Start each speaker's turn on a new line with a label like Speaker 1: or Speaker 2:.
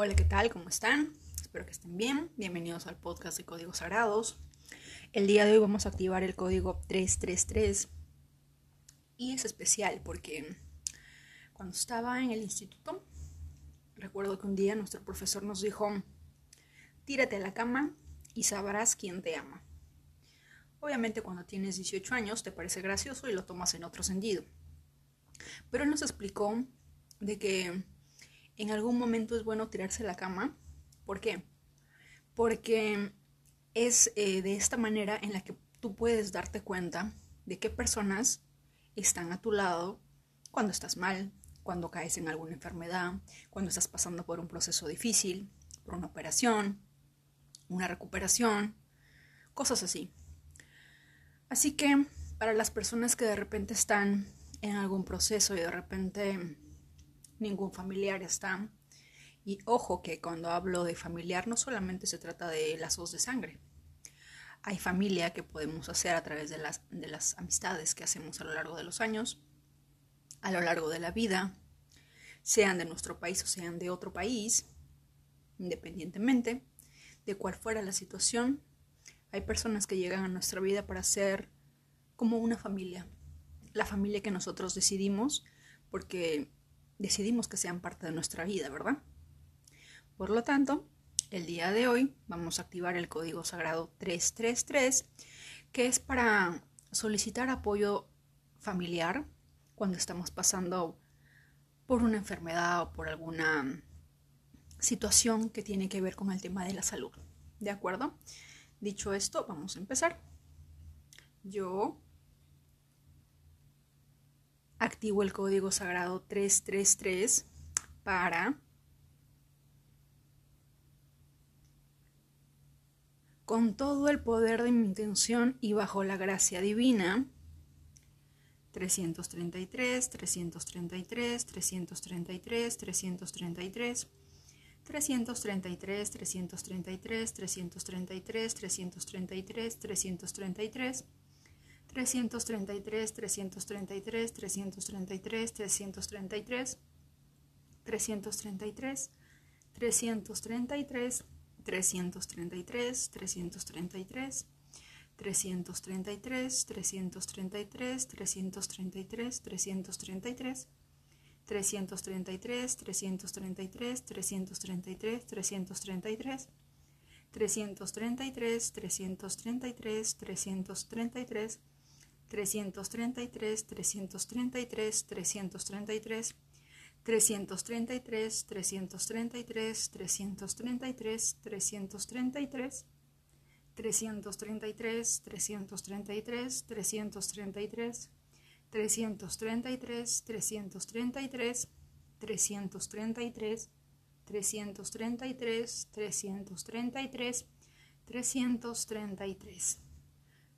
Speaker 1: Hola, ¿qué tal? ¿Cómo están? Espero que estén bien. Bienvenidos al podcast de Códigos Sagrados. El día de hoy vamos a activar el código 333 y es especial porque cuando estaba en el instituto, recuerdo que un día nuestro profesor nos dijo, tírate a la cama y sabrás quién te ama. Obviamente cuando tienes 18 años te parece gracioso y lo tomas en otro sentido. Pero él nos explicó de que en algún momento es bueno tirarse la cama. ¿Por qué? Porque es eh, de esta manera en la que tú puedes darte cuenta de qué personas están a tu lado cuando estás mal, cuando caes en alguna enfermedad, cuando estás pasando por un proceso difícil, por una operación, una recuperación, cosas así. Así que para las personas que de repente están en algún proceso y de repente ningún familiar está. Y ojo que cuando hablo de familiar no solamente se trata de lazos de sangre. Hay familia que podemos hacer a través de las, de las amistades que hacemos a lo largo de los años, a lo largo de la vida, sean de nuestro país o sean de otro país, independientemente de cuál fuera la situación. Hay personas que llegan a nuestra vida para ser como una familia, la familia que nosotros decidimos, porque decidimos que sean parte de nuestra vida, ¿verdad? Por lo tanto, el día de hoy vamos a activar el código sagrado 333, que es para solicitar apoyo familiar cuando estamos pasando por una enfermedad o por alguna situación que tiene que ver con el tema de la salud. ¿De acuerdo? Dicho esto, vamos a empezar. Yo activo el código sagrado 333 para con todo el poder de mi intención y bajo la gracia divina 333, 333, 333, 333, 333, 333, 333, 333, 333, 333, 333, 333, 333, 333, 333, 333, 333, 333, 333, 333, 333, 333, 333, 333, 333, 333, 333, 333, 333, 333, 333, 333, 333, 333, 333, 333, 333, 333, 333, 333, 333, 333, 333, 333.